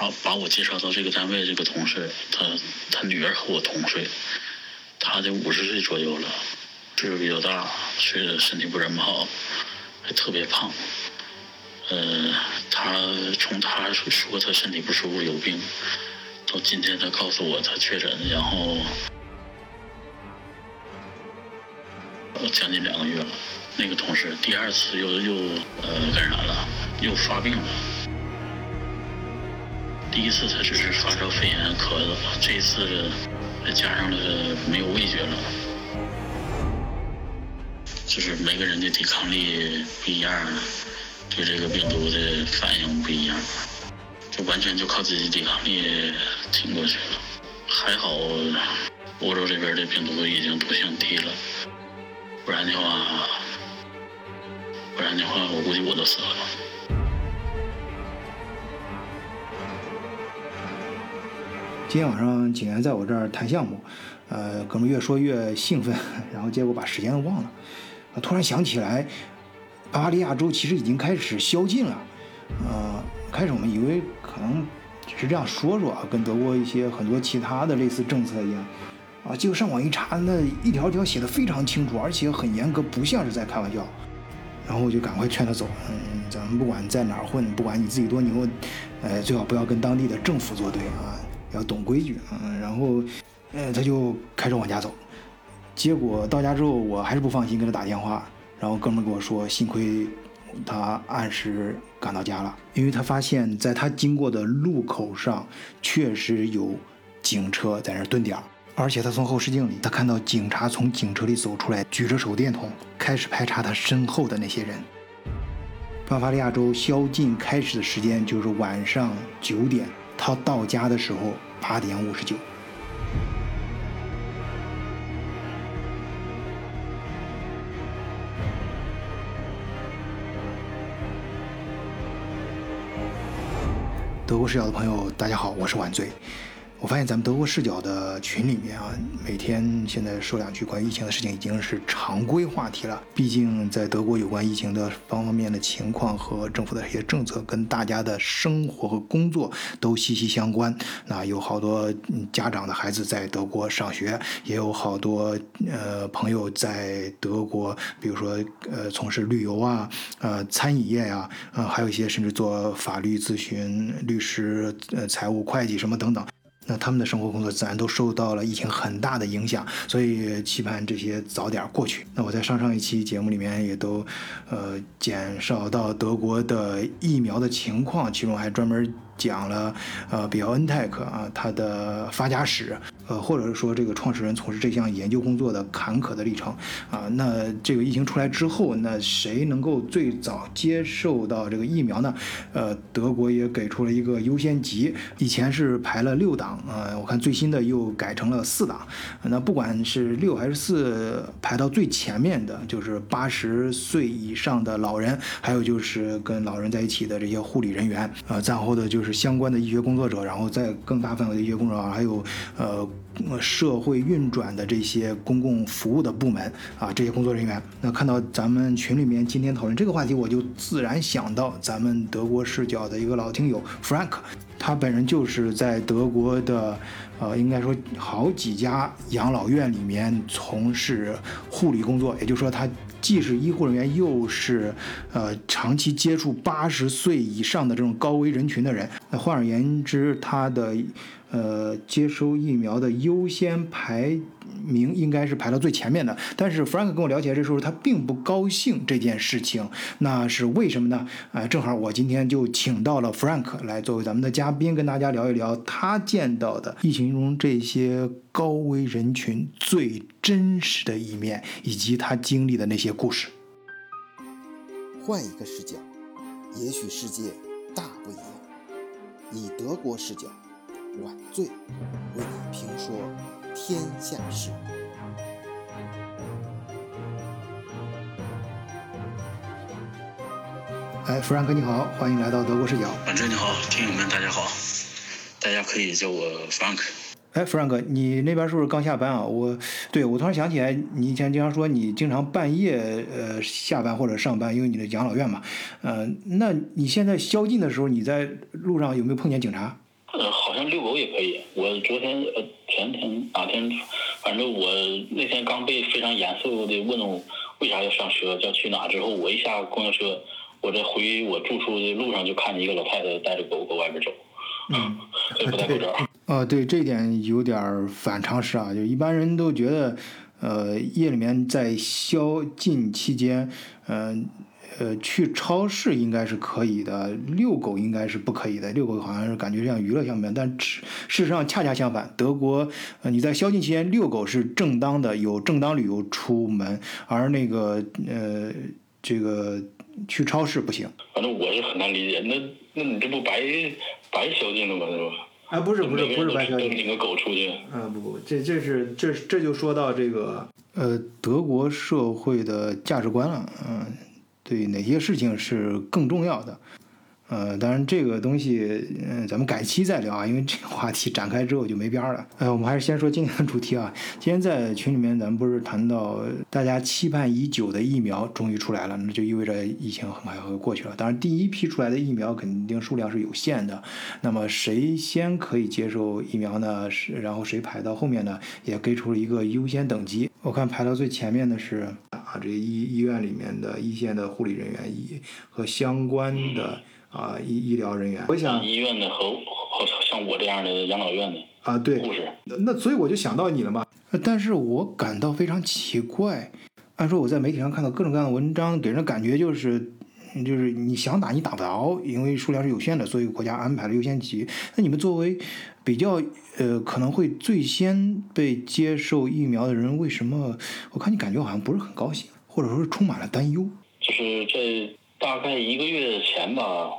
把把我介绍到这个单位，这个同事，他他女儿和我同岁，他得五十岁左右了，岁数比较大，睡着身体不怎么好，还特别胖。呃，他从他说他身体不舒服有病，到今天他告诉我他确诊，然后将近两个月了。那个同事第二次又又呃感染了，又发病了。第一次他只是发烧、肺炎、咳嗽，这一次还加上了没有味觉了。就是每个人的抵抗力不一样，对这个病毒的反应不一样，就完全就靠自己抵抗力挺过去了。还好，欧洲这边的病毒已经毒性低了，不然的话，不然的话，我估计我都死了。今天晚上景元在我这儿谈项目，呃，哥们越说越兴奋，然后结果把时间都忘了。突然想起来，巴伐利亚州其实已经开始宵禁了。呃，开始我们以为可能只是这样说说啊，跟德国一些很多其他的类似政策一样。啊，结果上网一查，那一条条写的非常清楚，而且很严格，不像是在开玩笑。然后我就赶快劝他走。嗯，咱们不管在哪儿混，不管你自己多牛，呃，最好不要跟当地的政府作对啊，要懂规矩嗯。然后，呃，他就开车往家走。结果到家之后，我还是不放心，给他打电话。然后哥们跟我说，幸亏他按时赶到家了，因为他发现在他经过的路口上确实有警车在那蹲点，而且他从后视镜里，他看到警察从警车里走出来，举着手电筒开始排查他身后的那些人。巴伐利亚州宵禁开始的时间就是晚上九点，他到家的时候八点五十九。德国视角的朋友，大家好，我是晚醉。我发现咱们德国视角的群里面啊，每天现在说两句关于疫情的事情已经是常规话题了。毕竟在德国有关疫情的方方面的情况和政府的一些政策，跟大家的生活和工作都息息相关。那有好多家长的孩子在德国上学，也有好多呃朋友在德国，比如说呃从事旅游啊、呃餐饮业呀，呃还有一些甚至做法律咨询、律师、呃财务会计什么等等。那他们的生活工作自然都受到了疫情很大的影响，所以期盼这些早点过去。那我在上上一期节目里面也都，呃，减少到德国的疫苗的情况，其中还专门。讲了，呃，比奥恩泰克啊，它的发家史，呃，或者是说这个创始人从事这项研究工作的坎坷的历程啊。那这个疫情出来之后，那谁能够最早接受到这个疫苗呢？呃，德国也给出了一个优先级，以前是排了六档啊，我看最新的又改成了四档。那不管是六还是四，排到最前面的就是八十岁以上的老人，还有就是跟老人在一起的这些护理人员，呃，然后的就是。相关的医学工作者，然后在更大范围的医学工作者，还有呃社会运转的这些公共服务的部门啊，这些工作人员。那看到咱们群里面今天讨论这个话题，我就自然想到咱们德国视角的一个老听友 Frank，他本人就是在德国的呃，应该说好几家养老院里面从事护理工作，也就是说他。既是医护人员，又是呃长期接触八十岁以上的这种高危人群的人。那换而言之，他的呃接收疫苗的优先排名应该是排到最前面的。但是 Frank 跟我聊起来，这时候他并不高兴这件事情。那是为什么呢？呃，正好我今天就请到了 Frank 来作为咱们的嘉宾，跟大家聊一聊他见到的疫情中这些高危人群最。真实的一面，以及他经历的那些故事。换一个视角，也许世界大不一样。以德国视角，晚醉为评说天下事。哎，弗兰克你好，欢迎来到德国视角。晚醉你好，听友们大家好，大家可以叫我 Frank。哎，弗兰克，你那边是不是刚下班啊？我，对我突然想起来，你以前经常说你经常半夜呃下班或者上班，因为你的养老院嘛。呃，那你现在宵禁的时候，你在路上有没有碰见警察？好像遛狗也可以。我昨天呃前天哪天，反正我那天刚被非常严肃的问为啥要上车，要去哪之后，我一下公交车，我这回我住处的路上就看见一个老太太带着狗搁外边走，嗯，不戴口罩。啊，对，这点有点反常识啊，就一般人都觉得，呃，夜里面在宵禁期间，嗯。呃，去超市应该是可以的，遛狗应该是不可以的。遛狗好像是感觉像娱乐项目，但事实上恰恰相反。德国，呃，你在宵禁期间遛狗是正当的，有正当理由出门，而那个呃，这个去超市不行。反正我是很难理解，那那你这不白白宵禁了吗？是吧？啊，不是不是不是白宵禁，领个狗出去。啊，不不，这这是这这就说到这个呃德国社会的价值观了，嗯。对哪些事情是更重要的？呃，当然这个东西，嗯，咱们改期再聊啊，因为这个话题展开之后就没边儿了。呃，我们还是先说今天的主题啊。今天在群里面，咱们不是谈到大家期盼已久的疫苗终于出来了，那就意味着疫情很快会过去了。当然，第一批出来的疫苗肯定数量是有限的。那么谁先可以接受疫苗呢？是然后谁排到后面呢？也给出了一个优先等级。我看排到最前面的是啊，这医医院里面的一线的护理人员医和相关的。啊，医医疗人员，我想医院的和和像我这样的养老院的啊，对护士，那所以我就想到你了嘛。但是我感到非常奇怪，按说我在媒体上看到各种各样的文章，给人感觉就是，就是你想打你打不着，因为数量是有限的，所以国家安排了优先级。那你们作为比较呃可能会最先被接受疫苗的人，为什么我看你感觉好像不是很高兴，或者说是充满了担忧？就是在大概一个月前吧。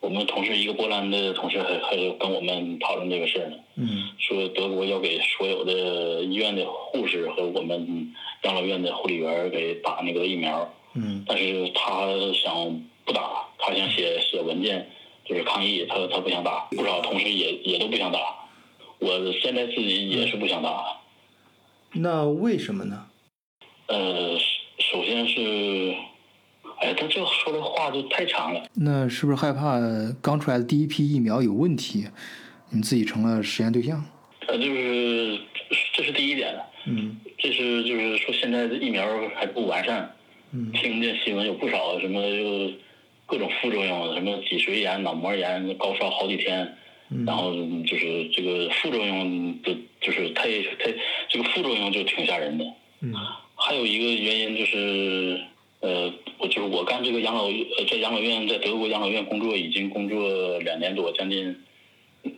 我们同事一个波兰的同事还还跟我们讨论这个事儿呢，嗯，说德国要给所有的医院的护士和我们养老院的护理员给打那个疫苗，嗯，但是他想不打，他想写写文件就是抗议，他他不想打，不少同事也也都不想打，我现在自己也是不想打，那为什么呢？呃，首先是。哎，他这说的话就太长了。那是不是害怕刚出来的第一批疫苗有问题，你自己成了实验对象？呃，就是这是第一点。嗯。这是就是说现在的疫苗还不完善。嗯。听见新闻有不少什么又各种副作用，什么脊髓炎、脑膜炎、高烧好几天，然后就是这个副作用的，就是太太这个副作用就挺吓人的。嗯。还有一个原因就是。呃，我就是我干这个养老呃，在养老院，在德国养老院工作已经工作两年多，将近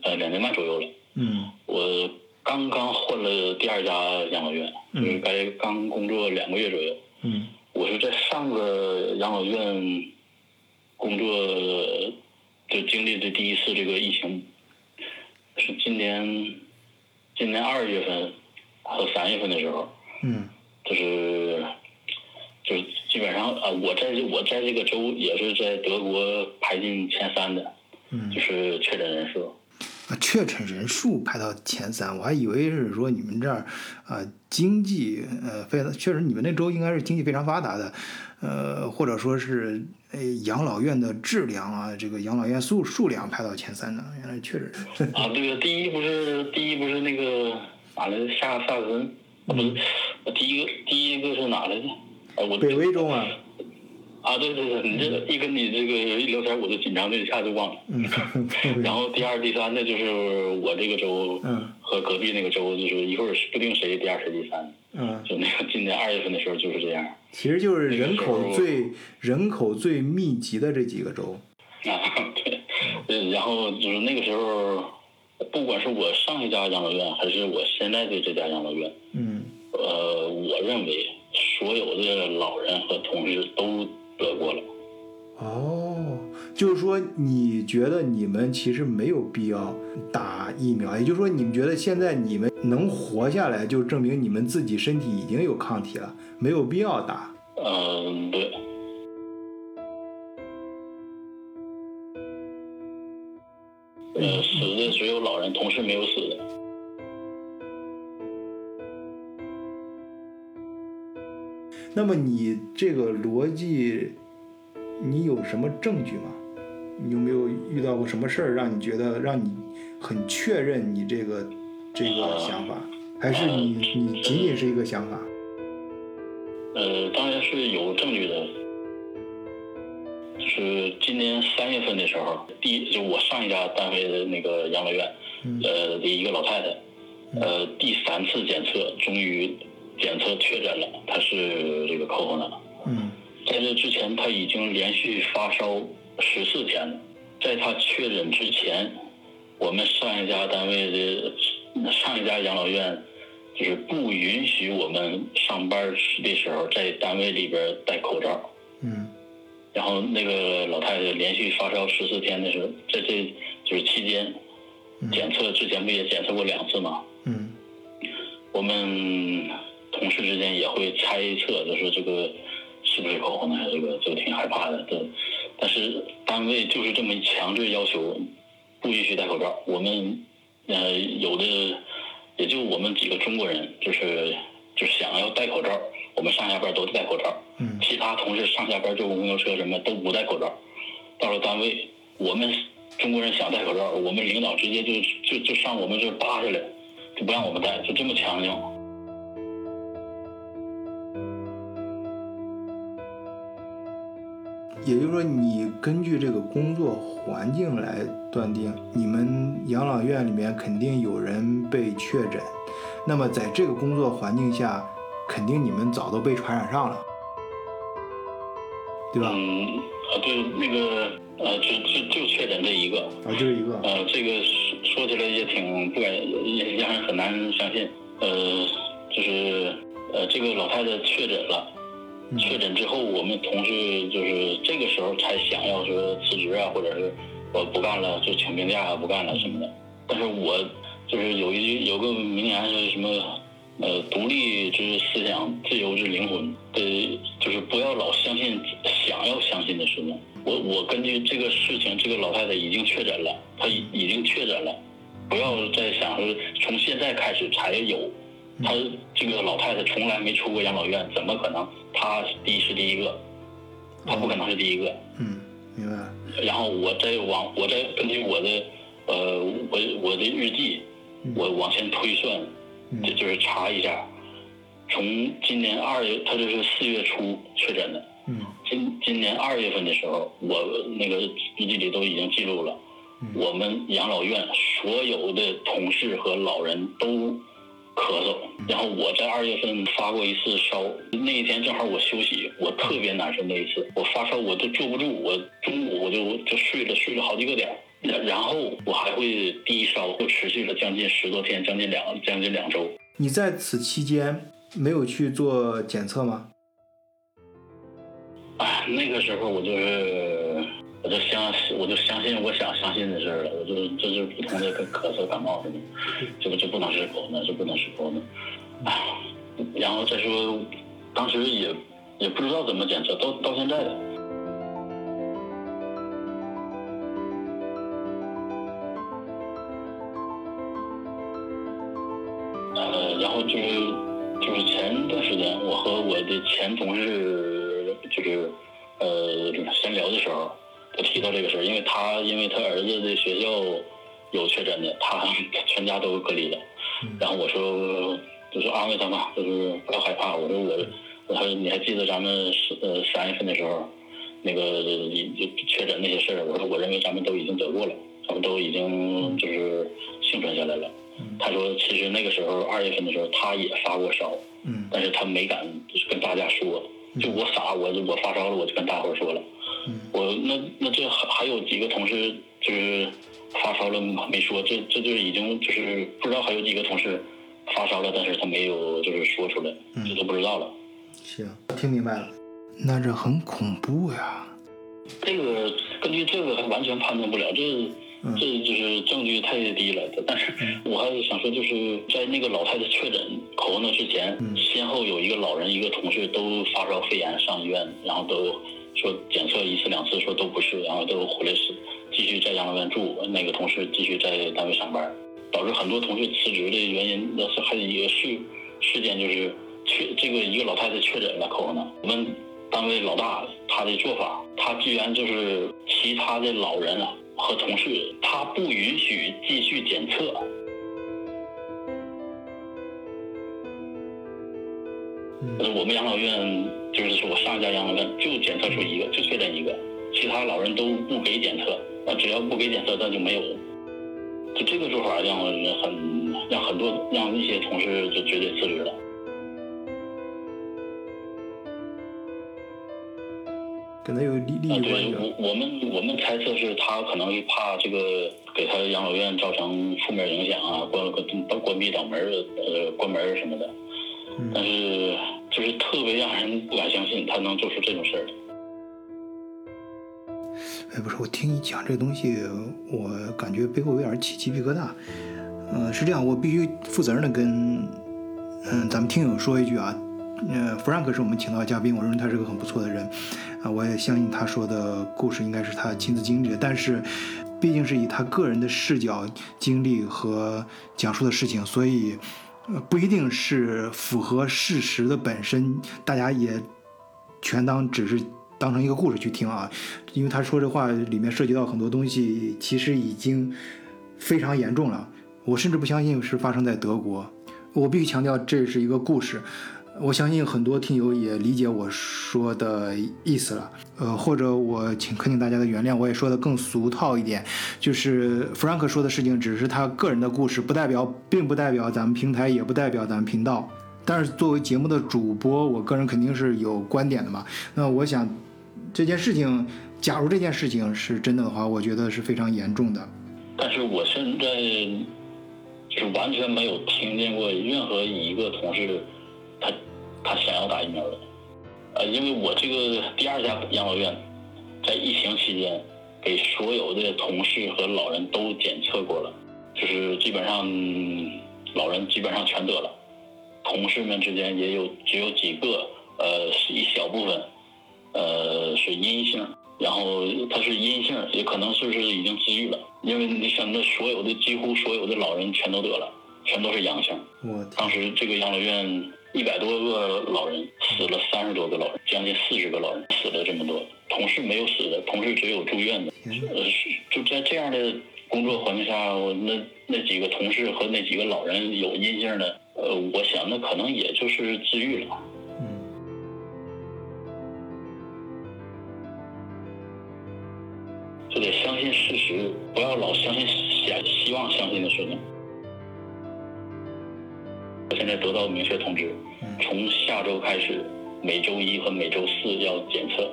呃两年半左右了。嗯。我刚刚换了第二家养老院，就是该刚工作两个月左右。嗯。我是在上个养老院工作就经历的第一次这个疫情，是今年今年二月份和三月份的时候。嗯。就是。就是基本上啊，我在我在这个州也是在德国排进前三的，嗯，就是确诊人数。啊，确诊人数排到前三，我还以为是说你们这儿啊经济呃非常，确实你们那州应该是经济非常发达的，呃或者说是呃养老院的质量啊，这个养老院数数量排到前三的，原来确实是。啊，对呀，第一不是第一不是那个哪来的下萨克森，不是第一个第一个是哪来的？北威州啊，啊对对对，你这个一跟你这个一聊天，我就紧张，的一下就忘了。嗯，然后第二、第三的就是我这个州，嗯，和隔壁那个州，就是一会儿不定谁第二谁第三。嗯，就那个今年二月份的时候就是这样。其实就是人口最人口最密集的这几个州。啊，对，然后就是那个时候，不管是我上一家养老院，还是我现在的这家养老院，嗯，呃，我认为。所有的老人和同事都得过了。哦，就是说，你觉得你们其实没有必要打疫苗，也就是说，你们觉得现在你们能活下来，就证明你们自己身体已经有抗体了，没有必要打。嗯，对。呃，死的只有老人，同事没有死的。那么你这个逻辑，你有什么证据吗？你有没有遇到过什么事儿，让你觉得让你很确认你这个这个想法，还是你你仅仅是一个想法？呃，当然是有证据的。就是今年三月份的时候，第一就我上一家单位的那个养老院，呃的一个老太太，呃第三次检测终于检测确诊了，她是这个 corona。嗯，在这之前，他已经连续发烧十四天了。在他确诊之前，我们上一家单位的上一家养老院。就是不允许我们上班的时候在单位里边戴口罩。嗯。然后那个老太太连续发烧十四天的时候，在这就是期间，检测之前不也检测过两次吗？嗯。我们同事之间也会猜测，就是这个是不是口红呢？这个就挺害怕的。这但是单位就是这么强制要求，不允许戴口罩。我们呃有的。也就我们几个中国人，就是就想要戴口罩，我们上下班都戴口罩。嗯。其他同事上下班坐公交车什么都不戴口罩。到了单位，我们中国人想戴口罩，我们领导直接就就就上我们这扒下来，就不让我们戴，就这么强硬。也就是说，你根据这个工作环境来断定，你们养老院里面肯定有人被确诊。那么，在这个工作环境下，肯定你们早都被传染上了，对吧？嗯，啊，对，那个，呃，就就就确诊这一个，啊，就一个。呃，这个说说起来也挺不敢，也让人很难相信。呃，就是，呃，这个老太太确诊了。确诊之后，我们同事就是这个时候才想要说辞职啊，或者是我不干了，就请病假啊，不干了什么的。但是我就是有一句有个名言是什么？呃，独立之思想，自由之灵魂。呃，就是不要老相信想要相信的事情。我我根据这个事情，这个老太太已经确诊了，她已已经确诊了，不要再想说从现在开始才有。她这个老太太从来没出过养老院，怎么可能？她第是第一个，他不可能是第一个。嗯，明白。然后我再往，我再根据我的，呃，我我的日记，我往前推算，这就是查一下，从今年二月，他就是四月初确诊的。嗯。今今年二月份的时候，我那个日记里都已经记录了，我们养老院所有的同事和老人都。咳嗽，然后我在二月份发过一次烧，那一天正好我休息，我特别难受那一次，我发烧我都坐不住，我中午我就就睡了，睡了好几个点，然然后我还会低烧，就持续了将近十多天，将近两将近两周。你在此期间没有去做检测吗？哎，那个时候我就是。我就相信，我就相信我想相信的事儿了。我就这是普通的跟咳嗽、感冒似的，这不就不能是口呢？这不能是口呢？哎，然后再说，当时也也不知道怎么检测，到到现在。呃，然后就是就是前段时间，我和我的前同事就是呃闲聊的时候。我提到这个事儿，因为他因为他儿子的学校有确诊的，他全家都隔离了。然后我说，就是安慰他嘛，就是不要害怕。我说我，我说你还记得咱们呃三月份的时候，那个确诊那些事儿？我说我认为咱们都已经得过了，咱们都已经就是幸存下来了。他说其实那个时候二月份的时候他也发过烧，但是他没敢就是跟大家说，就我傻，我我发烧了，我就跟大伙儿说了。我那那这还还有几个同事就是发烧了没说，这这就已经就是不知道还有几个同事发烧了，但是他没有就是说出来，这都不知道了。行，听明白了。那这很恐怖呀。这个根据这个还完全判断不了，这这就是证据太低了。但是我还是想说，就是在那个老太太确诊口红的之前，先后有一个老人一个同事都发烧肺炎上医院，然后都。说检测一次两次，说都不是，然后都回来是继续在养老院住。那个同事继续在单位上班，导致很多同事辞职的原因，那是还有一个事事件，就是确这个一个老太太确诊了可能。我们单位老大他的做法，他居然就是其他的老人啊，和同事，他不允许继续检测。嗯，我们养老院就是说我上一家养老院就检测出一个，就确诊一个，其他老人都不给检测。啊，只要不给检测，那就没有。就这个做法让人很让很多让一些同事就绝对辞职了。可能有利利益关系的。啊对我我们我们猜测是他可能是怕这个给他养老院造成负面影响啊，关关关闭倒门呃关门什么的。嗯但是就是特别让人不敢相信他能做出这种事儿。哎，不是，我听你讲这个东西，我感觉背后有点起鸡皮疙瘩。嗯、是这样，我必须负责任的跟嗯咱们听友说一句啊，呃，弗兰克是我们请到的嘉宾，我认为他是个很不错的人，啊，我也相信他说的故事应该是他亲自经历的，但是毕竟是以他个人的视角经历和讲述的事情，所以不一定是符合事实的本身，大家也全当只是当成一个故事去听啊，因为他说这话里面涉及到很多东西，其实已经非常严重了。我甚至不相信是发生在德国。我必须强调，这是一个故事。我相信很多听友也理解我说的意思了，呃，或者我请恳请大家的原谅，我也说的更俗套一点，就是弗兰克说的事情只是他个人的故事，不代表，并不代表咱们平台，也不代表咱们频道。但是作为节目的主播，我个人肯定是有观点的嘛。那我想，这件事情，假如这件事情是真的的话，我觉得是非常严重的。但是我现在是完全没有听见过任何一个同事他他想要打疫苗的，呃，因为我这个第二家养老院在疫情期间给所有的同事和老人都检测过了，就是基本上老人基本上全得了，同事们之间也有只有几个呃是一小部分呃是阴性，然后他是阴性，也可能是不是已经治愈了，因为你想，那所有的几乎所有的老人全都得了，全都是阳性。我当时这个养老院一百多个老人死了三十多个老人，将近四十个老人死了这么多，同事没有死的，同事只有住院的。呃，就在这样的工作环境下，我那那几个同事和那几个老人有阴性的，呃，我想那可能也就是治愈了。嗯，就得相信事实，不要老相信想希望相信的事情。我现在得到明确通知，从下周开始，每周一和每周四要检测，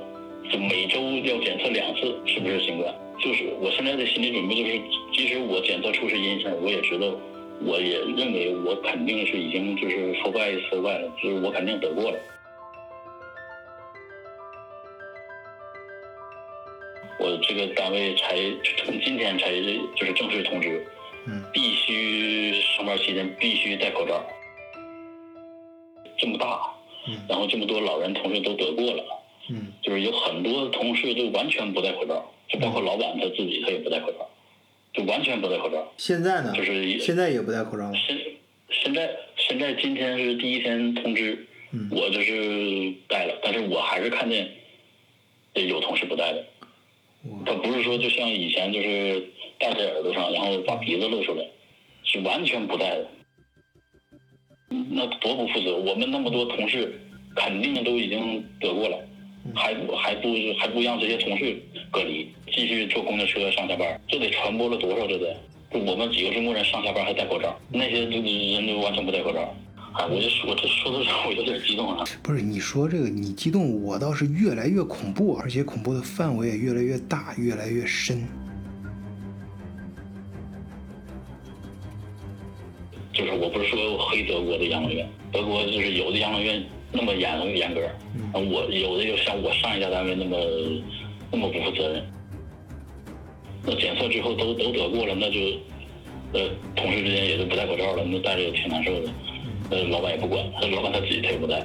就每周要检测两次，是不是新冠？就是我现在的心理准备就是，即使我检测出是阴性，我也知道，我也认为我肯定是已经就是说败说败了，就是我肯定得过了。我这个单位才从今天才就是正式通知，嗯必须上班期间必须戴口罩。这么大，嗯然后这么多老人同事都得过了，嗯就是有很多同事就完全不戴口罩，就包括老板他自己他也不戴口罩，就完全不戴口罩。现在呢？就是现在也不戴口罩吗？现现在现在今天是第一天通知，嗯我就是戴了，但是我还是看见有同事不戴的。他不是说就像以前就是戴在耳朵上，然后把鼻子露出来，是完全不戴的。那多不负责！我们那么多同事，肯定都已经得过了，还不还不还不让这些同事隔离，继续坐公交车上下班，这得传播了多少？这得，就我们几个中国人上下班还戴口罩，那些都人都完全不戴口罩。哎，我就说这说到这我有点激动啊了。不是你说这个，你激动，我倒是越来越恐怖，而且恐怖的范围也越来越大，越来越深。就是我不是说黑德国的养老院，德国就是有的养老院那么严严格，我有的就像我上一家单位那么那么不负责任。那检测之后都都得过了，那就呃同事之间也就不戴口罩了，那戴着也挺难受的。呃，老板也不管，老板他自己他也不戴。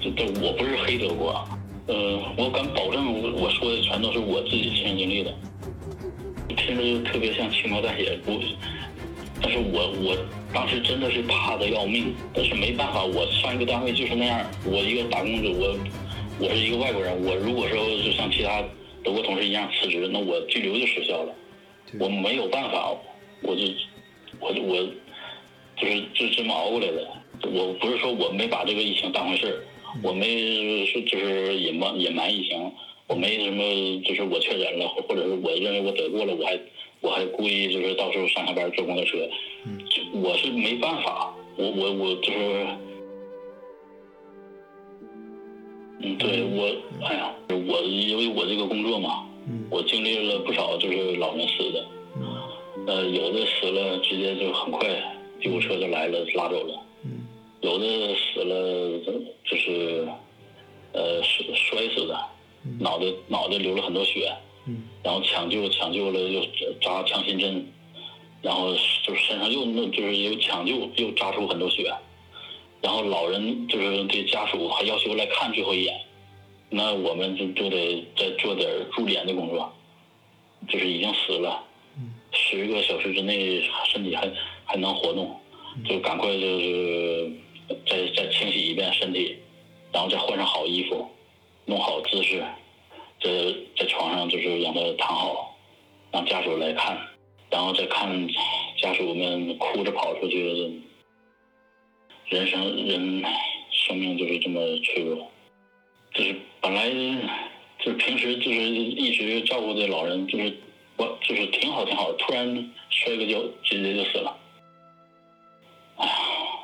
这这我不是黑德国啊，呃，我敢保证我我说的全都是我自己亲身经历的。听着就特别像轻描淡写，不，但是我我当时真的是怕的要命，但是没办法，我上一个单位就是那样，我一个打工者，我我是一个外国人，我如果说就像其他德国同事一样辞职，那我拘留就失效了。我没有办法，我就我我就是就这么熬过来的。我不是说我没把这个疫情当回事儿，我没是就是隐瞒隐瞒疫情，我没什么就是我确诊了，或者是我认为我得过了，我还我还故意就是到时候上下班坐公交车，就我是没办法，我我我就是。嗯，对我，哎呀，我因为我这个工作嘛，嗯。我经历了不少就是老人死的，嗯。呃，有的死了直接就很快救护车就来了拉走了，嗯。有的死了就是呃摔摔死的，脑袋脑袋流了很多血，嗯。然后抢救抢救了又扎强心针，然后就是身上又那就是又抢救又扎出很多血，然后老人就是这家属还要求来看最后一眼，那我们就就得再做点助脸的工作，就是已经死了，十个小时之内身体还还能活动，就赶快就是再再清洗一遍身体，然后再换上好衣服，弄好姿势，在在床上就是让他躺好，让家属来看，然后再看家属们哭着跑出去，人生人生命就是这么脆弱，就是本来就是平时就是一直照顾的老人，就是我就是挺好挺好，突然摔个跤直接就死了，哎呀，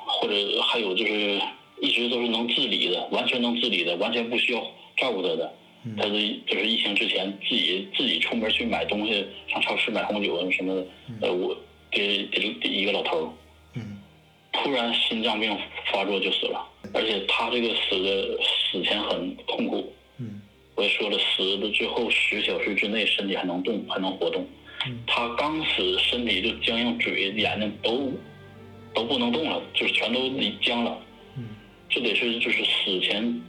或者还有就是一直都是能自理的，完全能自理的，完全不需要照顾他的。他是就是疫情之前自己自己出门去买东西，上超市买红酒啊什么的，呃，我给给给一个老头，嗯突然心脏病发作就死了，而且他这个死的死前很痛苦。嗯我也说了，死的最后十小时之内身体还能动，还能活动。他刚死，身体就僵硬，嘴、眼睛都都不能动了，就是全都僵了。嗯这得是就是死前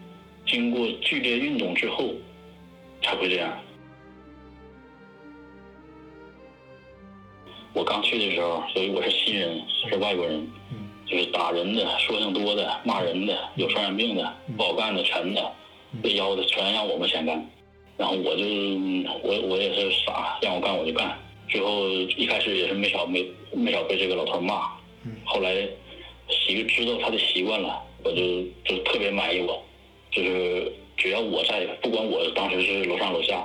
经过剧烈运动之后才会这样。我刚去的时候，所以我是新人，是外国人，嗯。就是打人的、说性多的、骂人的、有传染病的、不好干的、沉的、被邀的，全让我们先干。然后我就我我也是傻，让我干我就干。最后一开始也是没少没没少被这个老头骂，后来习知道他的习惯了，我就就特别满意我，就是只要我在，不管我当时是楼上楼下，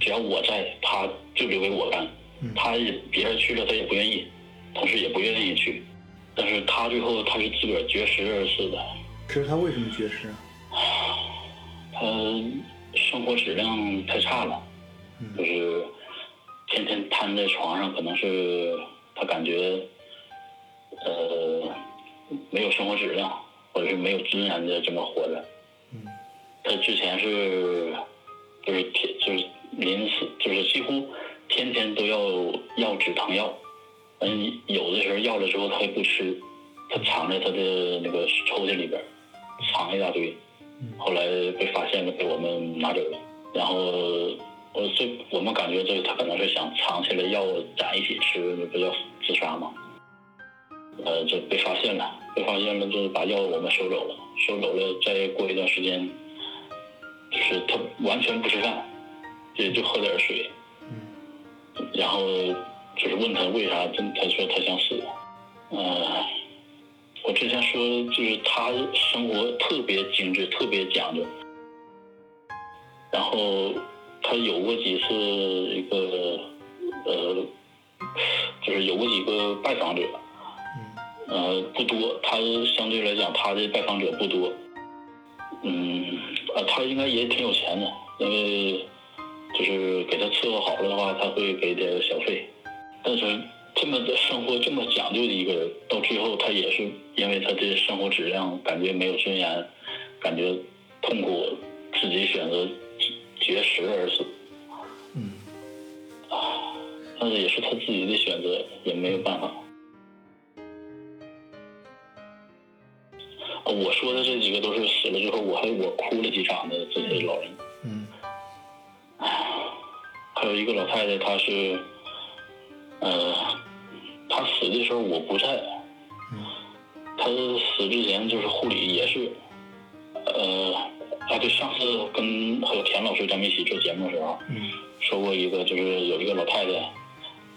只要我在，他就留给我干。他也别人去了他也不愿意，同事也不愿意去，但是他最后他是自个儿绝食而死的，可是他为什么绝食啊？他生活质量太差了，就是天天瘫在床上，可能是他感觉呃没有生活质量，或者是没有尊严的这么活着。他之前是就是天就是临死就是几乎天天都要要止疼药，嗯，有的时候要了之后他也不吃，他藏在他的那个抽屉里边，藏一大堆。后来被发现了，被我们拿走了。然后我这我们感觉这他可能是想藏起来药攒一起吃，那不叫自杀吗？呃，就被发现了，被发现了，就是把药我们收走了，收走了。再过一段时间，就是他完全不吃饭，也就喝点水。然后就是问他为啥，他他说他想死。呃，我之前说就是他生活特别精致，特别讲究。然后他有过几次一个呃，就是有过几个拜访者，呃不多，他相对来讲他的拜访者不多。嗯，啊，他应该也挺有钱的，因为就是给他伺候好了的话，他会给点小费。但是这么的生活这么讲究的一个人，到最后他也是因为他的生活质量感觉没有尊严，感觉痛苦，自己选择绝食而死。嗯啊，但是也是他自己的选择，也没有办法。我说的这几个都是死了之后，我还我哭了几场的这些老人。嗯还有一个老太太，她是，呃，她死的时候我不在，她死之前就是护理也是，呃，啊对，上次跟还有田老师咱们一起做节目的时候，嗯说过一个，就是有一个老太太，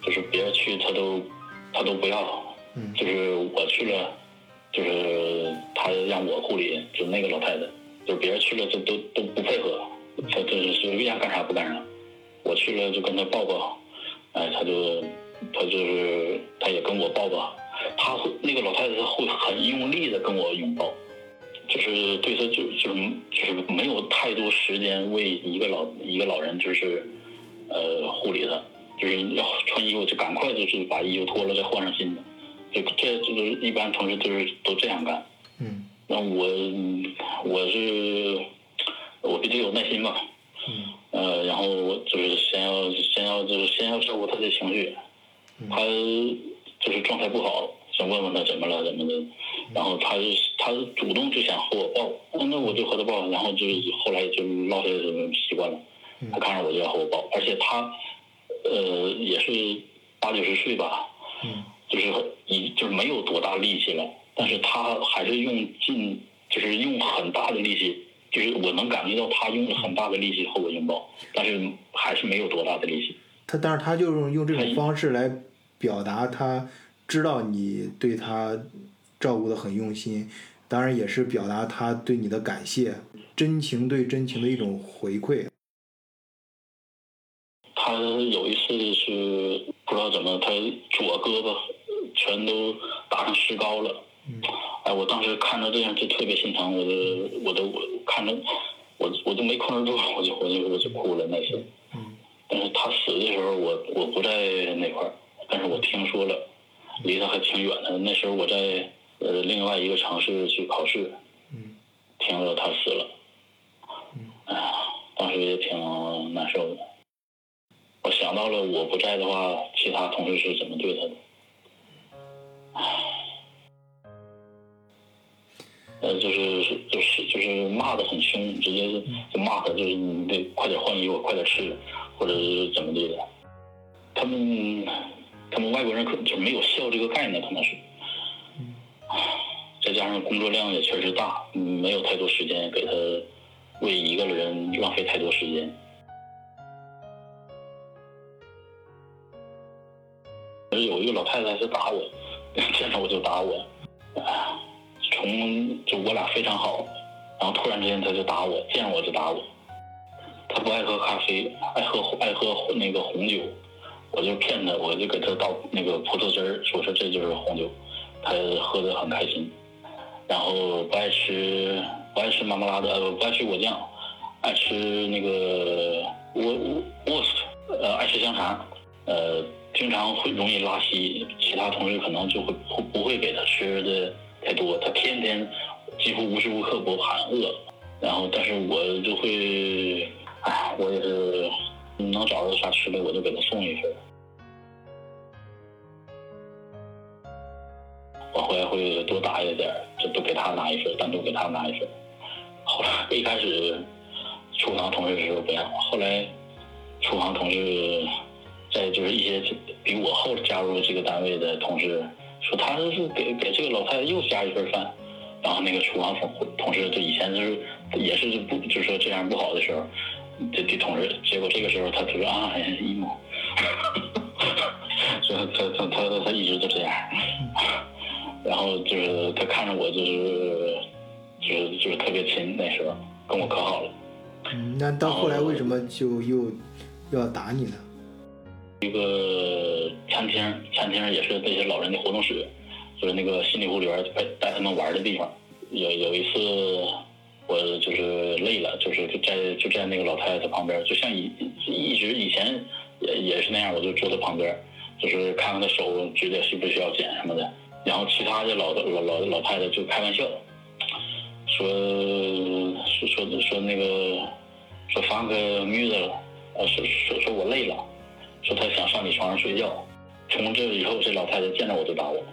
就是别人去她都她都不要，嗯就是我去了，就是他让我护理，就那个老太太，就是别人去了都都都不配合，她就是随便干啥不干啥，我去了就跟她抱抱，哎，她就她就是她也跟我抱抱，她会那个老太太会很用力的跟我拥抱。就是对他就就是就是没有太多时间为一个老一个老人就是呃护理他，就是要穿衣服就赶快就是把衣服脱了再换上新的，就这这就是一般同事都是都这样干。嗯。那我我是我比较有耐心吧，嗯。呃，然后我就是先要先要就是先要照顾他的情绪，他就是状态不好，想问问他怎么了怎么的，然后他他主动就想和我抱，那我就和他抱，然后就是后来就落下什么习惯了，他看着我就要和我抱，而且他呃也是八九十岁吧，嗯。就是已就是没有多大力气了，但是他还是用尽就是用很大的力气，就是我能感觉到他用了很大的力气和我拥抱，但是还是没有多大的力气。他但是他就是用这种方式来表达他知道你对他照顾的很用心，当然也是表达他对你的感谢，真情对真情的一种回馈。他有一次是不知道怎么，他左胳膊全都打上石膏了。哎，我当时看到这样就特别心疼，我都我都我看着我我都没控制住，我就我就我就哭了那次。但是他死的时候，我我不在那块儿，但是我听说了，离他还挺远的。那时候我在呃另外一个城市去考试，听说他死了，哎呀，当时也挺难受的。我想到了我不在的话，其他同事是怎么对他的。呃，就是就是就是骂的很凶，直接就骂他，就是你得快点换衣服，快点吃，或者是怎么地的。他们他们外国人可就没有笑这个概念，可能是。再加上工作量也确实大，嗯没有太多时间给他为一个人浪费太多时间。而有一个老太太是打我，见着我就打我，哎从就我俩非常好，然后突然之间他就打我，见我就打我。他不爱喝咖啡，爱喝爱喝那个红酒，我就骗他，我就给他倒那个葡萄汁儿，说说这就是红酒，他喝得很开心。然后不爱吃不爱吃妈妈辣的，呃不爱吃果酱，爱吃那个沃沃沃斯，呃爱吃香肠，呃经常会容易拉稀，其他同事可能就会不不会给他吃的太多，他天天几乎无时无刻不喊饿，然后但是我就会，哎，我也是能找着啥吃的我就给他送一份。我回来会多打一点，就都给他拿一份，单独给他拿一份。后来一开始厨房同事的时候不让，后来厨房同事在就是一些比我后加入这个单位的同事说，他是给给这个老太太又加一份饭。然后那个厨房同同事就以前就是也是不就是说这样不好的时候，这这同事，结果这个时候他就说啊，哎一毛，所以他他他他一直都这样。然后就是他看着我就是就是就是特别亲，那时候跟我可好了。嗯，那到后来为什么就又要打你呢？一个餐厅，餐厅也是这些老人的活动室，就是那个心理护理员带带他们玩的地方。有有一次我就是累了，就是就在就在那个老太太旁边，就像以一直以前也也是那样，我就坐在旁边，就是看看她手指甲需不需要剪什么的。然后其他的老老老老太太就开玩笑，说说说说那个说放个女的了，呃说说说我累了，说她想上你床上睡觉。从这以后，这老太太见着我就打我，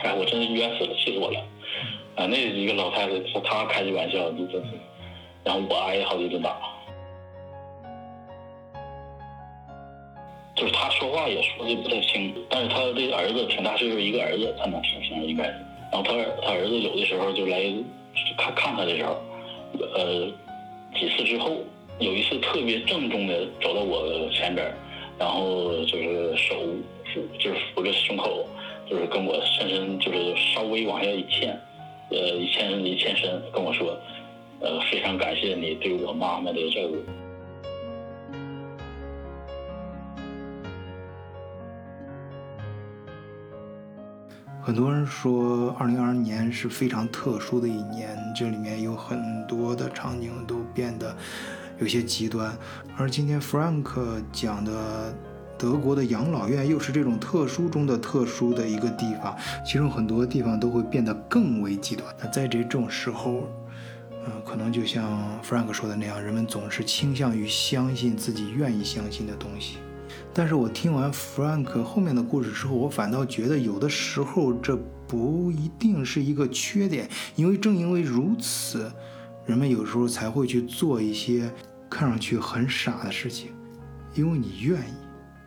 哎，我真是冤死了，气死我了。啊，那一个老太太她开的玩笑，就真是，然后我挨好几顿打。就是他说话也说的不太清，但是他这个儿子挺大岁数，一个儿子他能听清应该是。然后他他儿子有的时候就来看看他的时候，呃，几次之后，有一次特别郑重的走到我前边，然后就是手扶，就是扶着胸口，就是跟我深深就是稍微往下一欠，呃，一欠一欠身，跟我说，呃，非常感谢你对我妈妈的照顾。很多人说，二零二二年是非常特殊的一年，这里面有很多的场景都变得有些极端。而今天 Frank 讲的德国的养老院，又是这种特殊中的特殊的一个地方，其中很多地方都会变得更为极端。那在这种时候，嗯，可能就像 Frank 说的那样，人们总是倾向于相信自己愿意相信的东西。但是我听完 Frank 后面的故事之后，我反倒觉得有的时候这不一定是一个缺点，因为正因为如此，人们有时候才会去做一些看上去很傻的事情，因为你愿意，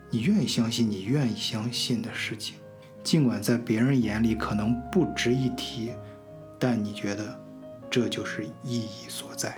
你愿意相信你愿意相信的事情，尽管在别人眼里可能不值一提，但你觉得这就是意义所在。